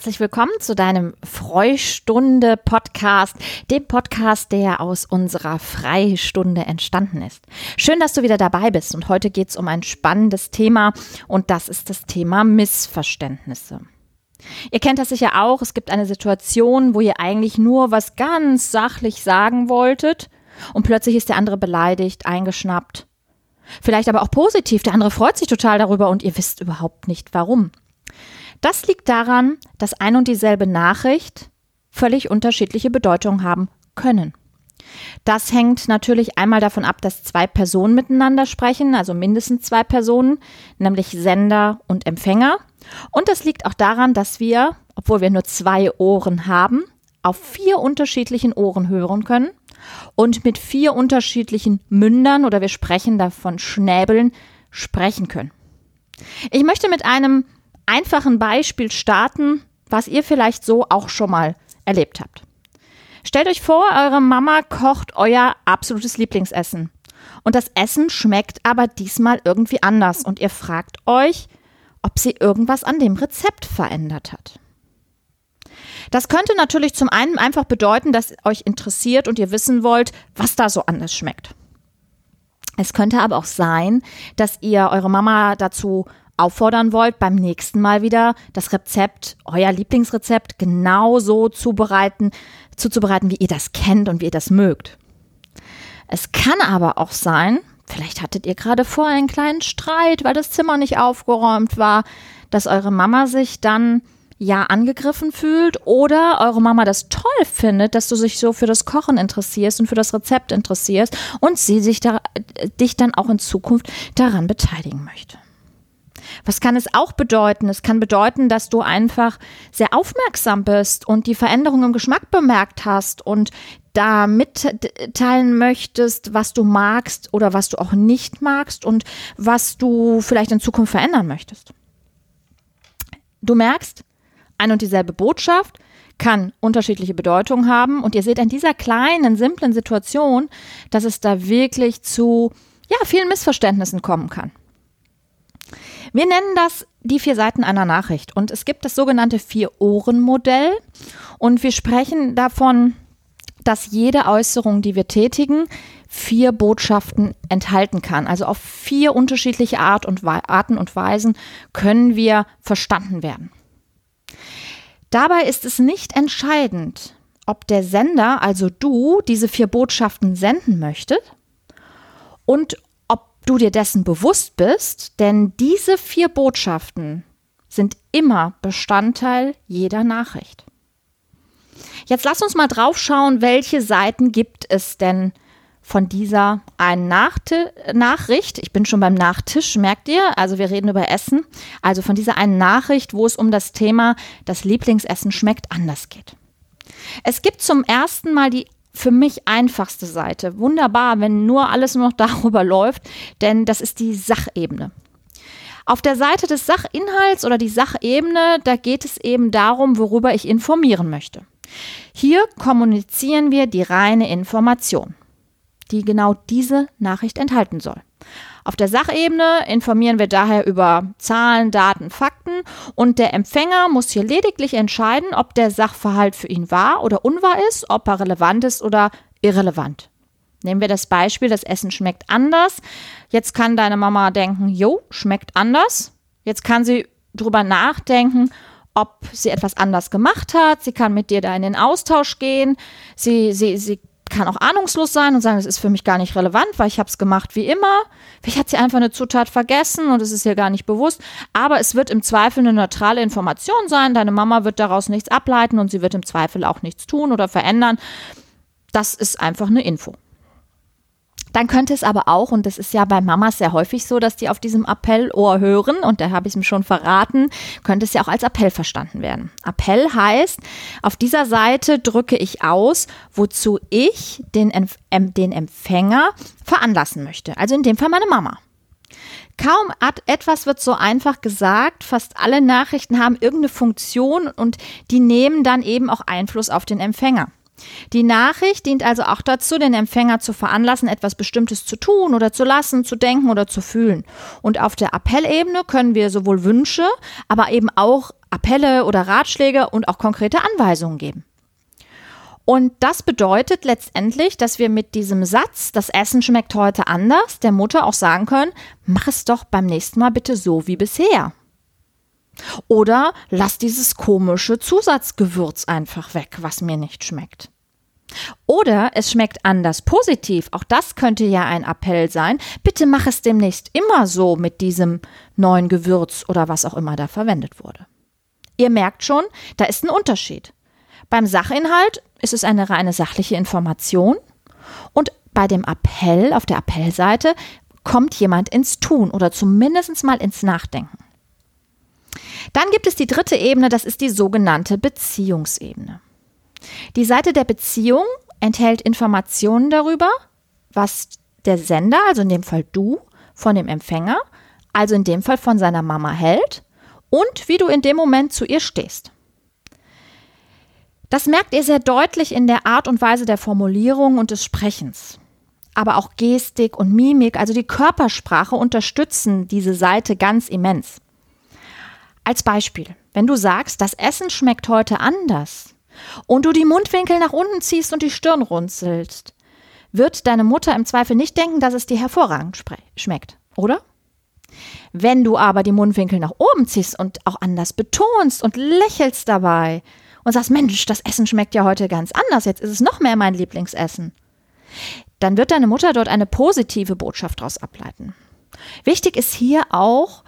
herzlich willkommen zu deinem Freustunde Podcast, dem Podcast, der aus unserer Freistunde entstanden ist. Schön, dass du wieder dabei bist und heute geht es um ein spannendes Thema und das ist das Thema Missverständnisse. Ihr kennt das sicher auch, es gibt eine Situation, wo ihr eigentlich nur was ganz sachlich sagen wolltet und plötzlich ist der andere beleidigt, eingeschnappt. Vielleicht aber auch positiv, der andere freut sich total darüber und ihr wisst überhaupt nicht warum. Das liegt daran, dass ein und dieselbe Nachricht völlig unterschiedliche Bedeutungen haben können. Das hängt natürlich einmal davon ab, dass zwei Personen miteinander sprechen, also mindestens zwei Personen, nämlich Sender und Empfänger. Und das liegt auch daran, dass wir, obwohl wir nur zwei Ohren haben, auf vier unterschiedlichen Ohren hören können und mit vier unterschiedlichen Mündern oder wir sprechen davon Schnäbeln sprechen können. Ich möchte mit einem einfachen Beispiel starten, was ihr vielleicht so auch schon mal erlebt habt. Stellt euch vor, eure Mama kocht euer absolutes Lieblingsessen. Und das Essen schmeckt aber diesmal irgendwie anders und ihr fragt euch, ob sie irgendwas an dem Rezept verändert hat. Das könnte natürlich zum einen einfach bedeuten, dass euch interessiert und ihr wissen wollt, was da so anders schmeckt. Es könnte aber auch sein, dass ihr eure Mama dazu auffordern wollt, beim nächsten Mal wieder das Rezept, euer Lieblingsrezept, genauso zubereiten, zuzubereiten, wie ihr das kennt und wie ihr das mögt. Es kann aber auch sein, vielleicht hattet ihr gerade vorher einen kleinen Streit, weil das Zimmer nicht aufgeräumt war, dass eure Mama sich dann ja angegriffen fühlt oder eure Mama das toll findet, dass du dich so für das Kochen interessierst und für das Rezept interessierst und sie sich da, dich dann auch in Zukunft daran beteiligen möchte. Was kann es auch bedeuten? Es kann bedeuten, dass du einfach sehr aufmerksam bist und die Veränderung im Geschmack bemerkt hast und da mitteilen möchtest, was du magst oder was du auch nicht magst und was du vielleicht in Zukunft verändern möchtest. Du merkst, ein und dieselbe Botschaft kann unterschiedliche Bedeutungen haben und ihr seht an dieser kleinen, simplen Situation, dass es da wirklich zu ja, vielen Missverständnissen kommen kann. Wir nennen das die vier Seiten einer Nachricht und es gibt das sogenannte Vier-Ohren-Modell und wir sprechen davon, dass jede Äußerung, die wir tätigen, vier Botschaften enthalten kann. Also auf vier unterschiedliche Art und Arten und Weisen können wir verstanden werden. Dabei ist es nicht entscheidend, ob der Sender, also du, diese vier Botschaften senden möchtet und du dir dessen bewusst bist, denn diese vier Botschaften sind immer Bestandteil jeder Nachricht. Jetzt lass uns mal drauf schauen, welche Seiten gibt es denn von dieser einen Nachti Nachricht. Ich bin schon beim Nachtisch, merkt ihr? Also wir reden über Essen. Also von dieser einen Nachricht, wo es um das Thema das Lieblingsessen schmeckt anders geht. Es gibt zum ersten Mal die für mich einfachste Seite. Wunderbar, wenn nur alles nur noch darüber läuft, denn das ist die Sachebene. Auf der Seite des Sachinhalts oder die Sachebene, da geht es eben darum, worüber ich informieren möchte. Hier kommunizieren wir die reine Information, die genau diese Nachricht enthalten soll. Auf der Sachebene informieren wir daher über Zahlen, Daten, Fakten und der Empfänger muss hier lediglich entscheiden, ob der Sachverhalt für ihn wahr oder unwahr ist, ob er relevant ist oder irrelevant. Nehmen wir das Beispiel, das Essen schmeckt anders. Jetzt kann deine Mama denken, jo, schmeckt anders. Jetzt kann sie drüber nachdenken, ob sie etwas anders gemacht hat. Sie kann mit dir da in den Austausch gehen. Sie, sie, sie kann auch ahnungslos sein und sagen, das ist für mich gar nicht relevant, weil ich habe es gemacht wie immer. Vielleicht hat sie einfach eine Zutat vergessen und es ist ihr gar nicht bewusst. Aber es wird im Zweifel eine neutrale Information sein. Deine Mama wird daraus nichts ableiten und sie wird im Zweifel auch nichts tun oder verändern. Das ist einfach eine Info. Dann könnte es aber auch, und das ist ja bei Mamas sehr häufig so, dass die auf diesem Appellohr hören, und da habe ich es ihm schon verraten, könnte es ja auch als Appell verstanden werden. Appell heißt, auf dieser Seite drücke ich aus, wozu ich den, den Empfänger veranlassen möchte. Also in dem Fall meine Mama. Kaum etwas wird so einfach gesagt. Fast alle Nachrichten haben irgendeine Funktion und die nehmen dann eben auch Einfluss auf den Empfänger. Die Nachricht dient also auch dazu, den Empfänger zu veranlassen, etwas Bestimmtes zu tun oder zu lassen, zu denken oder zu fühlen. Und auf der Appellebene können wir sowohl Wünsche, aber eben auch Appelle oder Ratschläge und auch konkrete Anweisungen geben. Und das bedeutet letztendlich, dass wir mit diesem Satz, das Essen schmeckt heute anders, der Mutter auch sagen können, mach es doch beim nächsten Mal bitte so wie bisher. Oder lass dieses komische Zusatzgewürz einfach weg, was mir nicht schmeckt. Oder es schmeckt anders positiv. Auch das könnte ja ein Appell sein. Bitte mach es demnächst immer so mit diesem neuen Gewürz oder was auch immer da verwendet wurde. Ihr merkt schon, da ist ein Unterschied. Beim Sachinhalt ist es eine reine sachliche Information und bei dem Appell auf der Appellseite kommt jemand ins Tun oder zumindest mal ins Nachdenken. Dann gibt es die dritte Ebene, das ist die sogenannte Beziehungsebene. Die Seite der Beziehung enthält Informationen darüber, was der Sender, also in dem Fall du, von dem Empfänger, also in dem Fall von seiner Mama hält und wie du in dem Moment zu ihr stehst. Das merkt ihr sehr deutlich in der Art und Weise der Formulierung und des Sprechens. Aber auch Gestik und Mimik, also die Körpersprache, unterstützen diese Seite ganz immens. Als Beispiel, wenn du sagst, das Essen schmeckt heute anders und du die Mundwinkel nach unten ziehst und die Stirn runzelst, wird deine Mutter im Zweifel nicht denken, dass es dir hervorragend schmeckt, oder? Wenn du aber die Mundwinkel nach oben ziehst und auch anders betonst und lächelst dabei und sagst, Mensch, das Essen schmeckt ja heute ganz anders, jetzt ist es noch mehr mein Lieblingsessen, dann wird deine Mutter dort eine positive Botschaft daraus ableiten. Wichtig ist hier auch,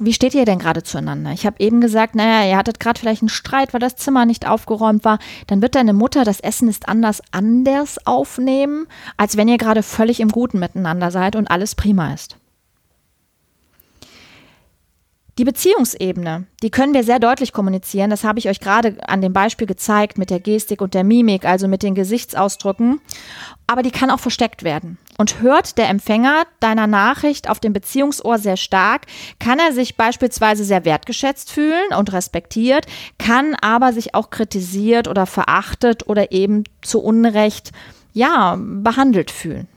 wie steht ihr denn gerade zueinander? Ich habe eben gesagt, naja, ihr hattet gerade vielleicht einen Streit, weil das Zimmer nicht aufgeräumt war. Dann wird deine Mutter das Essen ist anders anders aufnehmen, als wenn ihr gerade völlig im Guten miteinander seid und alles prima ist. Die Beziehungsebene, die können wir sehr deutlich kommunizieren. Das habe ich euch gerade an dem Beispiel gezeigt mit der Gestik und der Mimik, also mit den Gesichtsausdrücken. Aber die kann auch versteckt werden. Und hört der Empfänger deiner Nachricht auf dem Beziehungsohr sehr stark, kann er sich beispielsweise sehr wertgeschätzt fühlen und respektiert, kann aber sich auch kritisiert oder verachtet oder eben zu Unrecht, ja, behandelt fühlen.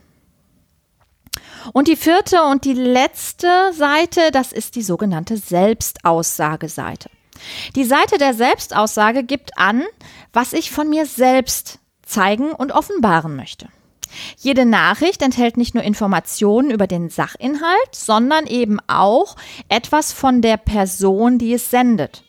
Und die vierte und die letzte Seite, das ist die sogenannte Selbstaussageseite. Die Seite der Selbstaussage gibt an, was ich von mir selbst zeigen und offenbaren möchte. Jede Nachricht enthält nicht nur Informationen über den Sachinhalt, sondern eben auch etwas von der Person, die es sendet.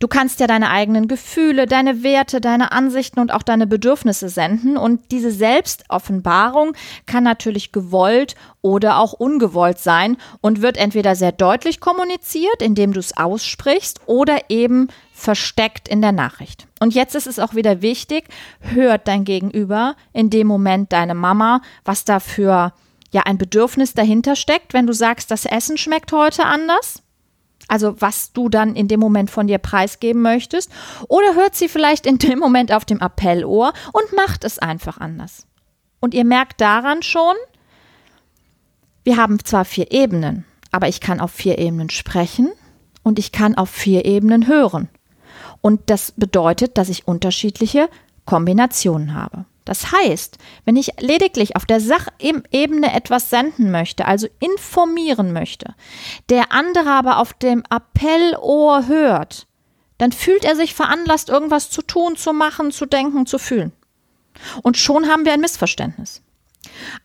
Du kannst ja deine eigenen Gefühle, deine Werte, deine Ansichten und auch deine Bedürfnisse senden und diese Selbstoffenbarung kann natürlich gewollt oder auch ungewollt sein und wird entweder sehr deutlich kommuniziert, indem du es aussprichst oder eben versteckt in der Nachricht. Und jetzt ist es auch wieder wichtig, hört dein Gegenüber in dem Moment deine Mama, was dafür ja ein Bedürfnis dahinter steckt, wenn du sagst, das Essen schmeckt heute anders also was du dann in dem Moment von dir preisgeben möchtest, oder hört sie vielleicht in dem Moment auf dem Appellohr und macht es einfach anders. Und ihr merkt daran schon, wir haben zwar vier Ebenen, aber ich kann auf vier Ebenen sprechen und ich kann auf vier Ebenen hören. Und das bedeutet, dass ich unterschiedliche Kombinationen habe. Das heißt, wenn ich lediglich auf der Sachebene etwas senden möchte, also informieren möchte, der andere aber auf dem Appellohr hört, dann fühlt er sich veranlasst, irgendwas zu tun, zu machen, zu denken, zu fühlen. Und schon haben wir ein Missverständnis.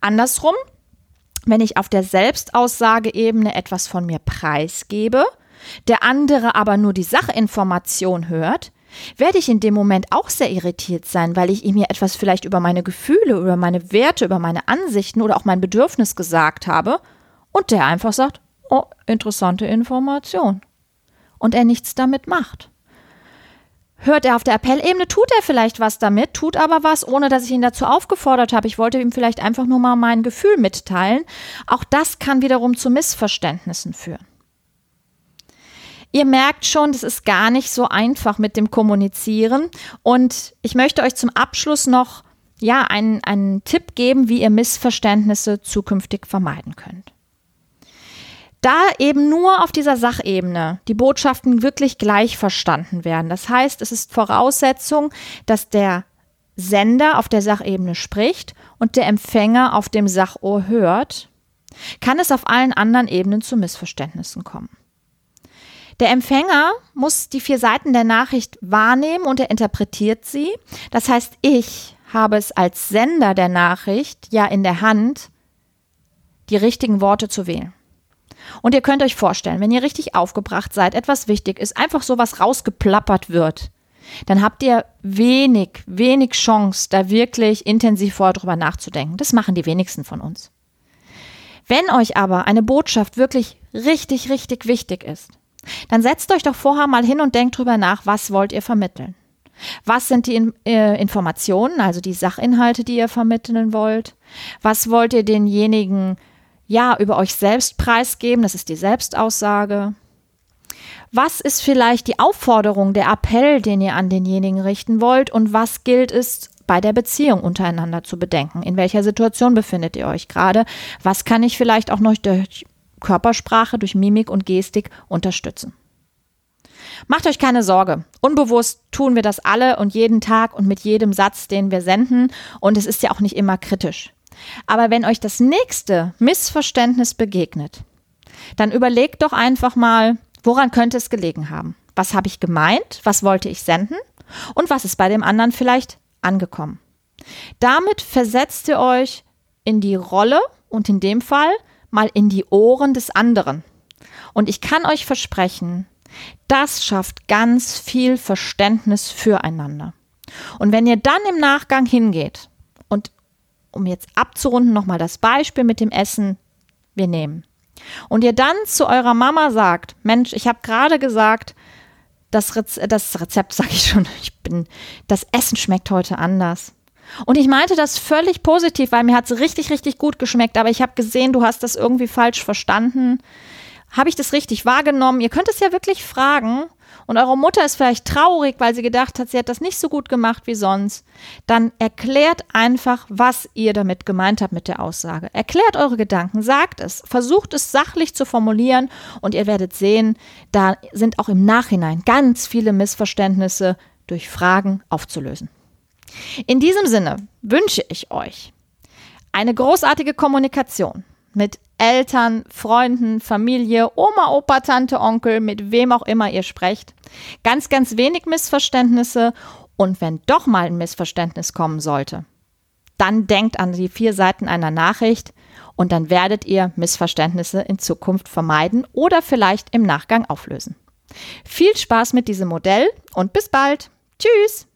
Andersrum, wenn ich auf der Selbstaussageebene etwas von mir preisgebe, der andere aber nur die Sachinformation hört, werde ich in dem Moment auch sehr irritiert sein, weil ich ihm hier etwas vielleicht über meine Gefühle, über meine Werte, über meine Ansichten oder auch mein Bedürfnis gesagt habe und der einfach sagt, oh, interessante Information. Und er nichts damit macht. Hört er auf der Appellebene, tut er vielleicht was damit, tut aber was, ohne dass ich ihn dazu aufgefordert habe. Ich wollte ihm vielleicht einfach nur mal mein Gefühl mitteilen. Auch das kann wiederum zu Missverständnissen führen. Ihr merkt schon, das ist gar nicht so einfach mit dem Kommunizieren. Und ich möchte euch zum Abschluss noch ja, einen, einen Tipp geben, wie ihr Missverständnisse zukünftig vermeiden könnt. Da eben nur auf dieser Sachebene die Botschaften wirklich gleich verstanden werden. Das heißt, es ist Voraussetzung, dass der Sender auf der Sachebene spricht und der Empfänger auf dem Sachohr hört, kann es auf allen anderen Ebenen zu Missverständnissen kommen. Der Empfänger muss die vier Seiten der Nachricht wahrnehmen und er interpretiert sie. Das heißt, ich habe es als Sender der Nachricht ja in der Hand, die richtigen Worte zu wählen. Und ihr könnt euch vorstellen, wenn ihr richtig aufgebracht seid, etwas wichtig ist, einfach sowas rausgeplappert wird, dann habt ihr wenig, wenig Chance, da wirklich intensiv vorher drüber nachzudenken. Das machen die wenigsten von uns. Wenn euch aber eine Botschaft wirklich richtig, richtig wichtig ist, dann setzt euch doch vorher mal hin und denkt drüber nach, was wollt ihr vermitteln? Was sind die äh, Informationen, also die Sachinhalte, die ihr vermitteln wollt? Was wollt ihr denjenigen ja über euch selbst preisgeben? Das ist die Selbstaussage. Was ist vielleicht die Aufforderung, der Appell, den ihr an denjenigen richten wollt? Und was gilt es bei der Beziehung untereinander zu bedenken? In welcher Situation befindet ihr euch gerade? Was kann ich vielleicht auch noch durch Körpersprache, durch Mimik und Gestik unterstützen? Macht euch keine Sorge. Unbewusst tun wir das alle und jeden Tag und mit jedem Satz, den wir senden. Und es ist ja auch nicht immer kritisch. Aber wenn euch das nächste Missverständnis begegnet, dann überlegt doch einfach mal, woran könnte es gelegen haben? Was habe ich gemeint? Was wollte ich senden? Und was ist bei dem anderen vielleicht angekommen? Damit versetzt ihr euch in die Rolle und in dem Fall mal in die Ohren des anderen. Und ich kann euch versprechen, das schafft ganz viel Verständnis füreinander. Und wenn ihr dann im Nachgang hingeht und um jetzt abzurunden nochmal das Beispiel mit dem Essen, wir nehmen. Und ihr dann zu eurer Mama sagt, Mensch, ich habe gerade gesagt, das, Reze das Rezept sage ich schon, ich bin, das Essen schmeckt heute anders. Und ich meinte das völlig positiv, weil mir hat es richtig, richtig gut geschmeckt, aber ich habe gesehen, du hast das irgendwie falsch verstanden. Habe ich das richtig wahrgenommen? Ihr könnt es ja wirklich fragen. Und eure Mutter ist vielleicht traurig, weil sie gedacht hat, sie hat das nicht so gut gemacht wie sonst. Dann erklärt einfach, was ihr damit gemeint habt mit der Aussage. Erklärt eure Gedanken, sagt es, versucht es sachlich zu formulieren und ihr werdet sehen, da sind auch im Nachhinein ganz viele Missverständnisse durch Fragen aufzulösen. In diesem Sinne wünsche ich euch eine großartige Kommunikation mit Eltern, Freunden, Familie, Oma, Opa, Tante, Onkel, mit wem auch immer ihr sprecht. Ganz, ganz wenig Missverständnisse und wenn doch mal ein Missverständnis kommen sollte, dann denkt an die vier Seiten einer Nachricht und dann werdet ihr Missverständnisse in Zukunft vermeiden oder vielleicht im Nachgang auflösen. Viel Spaß mit diesem Modell und bis bald. Tschüss!